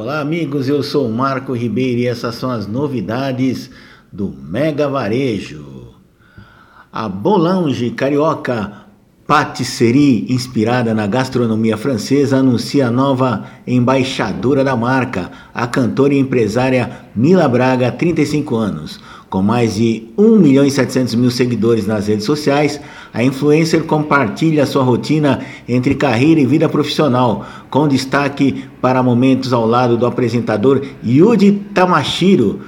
Olá, amigos. Eu sou Marco Ribeiro e essas são as novidades do Mega Varejo. A Bolange Carioca Patisserie, inspirada na gastronomia francesa, anuncia a nova embaixadora da marca, a cantora e empresária Mila Braga, 35 anos. Com mais de 1 milhão e 700 mil seguidores nas redes sociais, a influencer compartilha sua rotina entre carreira e vida profissional, com destaque para momentos ao lado do apresentador Yuji Tamashiro,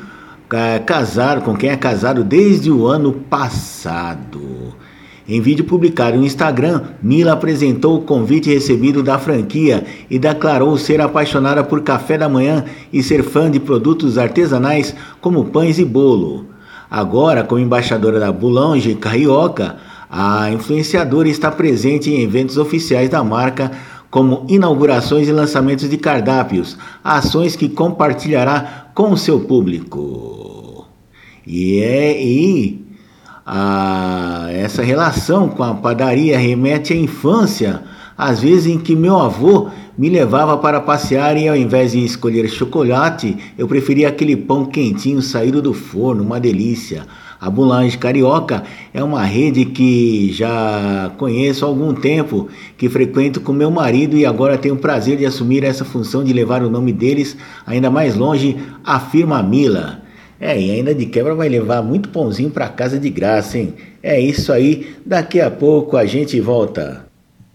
casar com quem é casado desde o ano passado. Em vídeo publicado no Instagram, Mila apresentou o convite recebido da franquia e declarou ser apaixonada por café da manhã e ser fã de produtos artesanais como pães e bolo. Agora, como embaixadora da Boulange Carioca, a influenciadora está presente em eventos oficiais da marca, como inaugurações e lançamentos de cardápios, ações que compartilhará com o seu público. E é e a, essa relação com a padaria remete à infância, às vezes em que meu avô me levava para passear e ao invés de escolher chocolate, eu preferia aquele pão quentinho saído do forno, uma delícia. A Boulange Carioca é uma rede que já conheço há algum tempo, que frequento com meu marido e agora tenho o prazer de assumir essa função de levar o nome deles ainda mais longe, afirma Mila. É, e ainda de quebra vai levar muito pãozinho para casa de graça, hein? É isso aí, daqui a pouco a gente volta.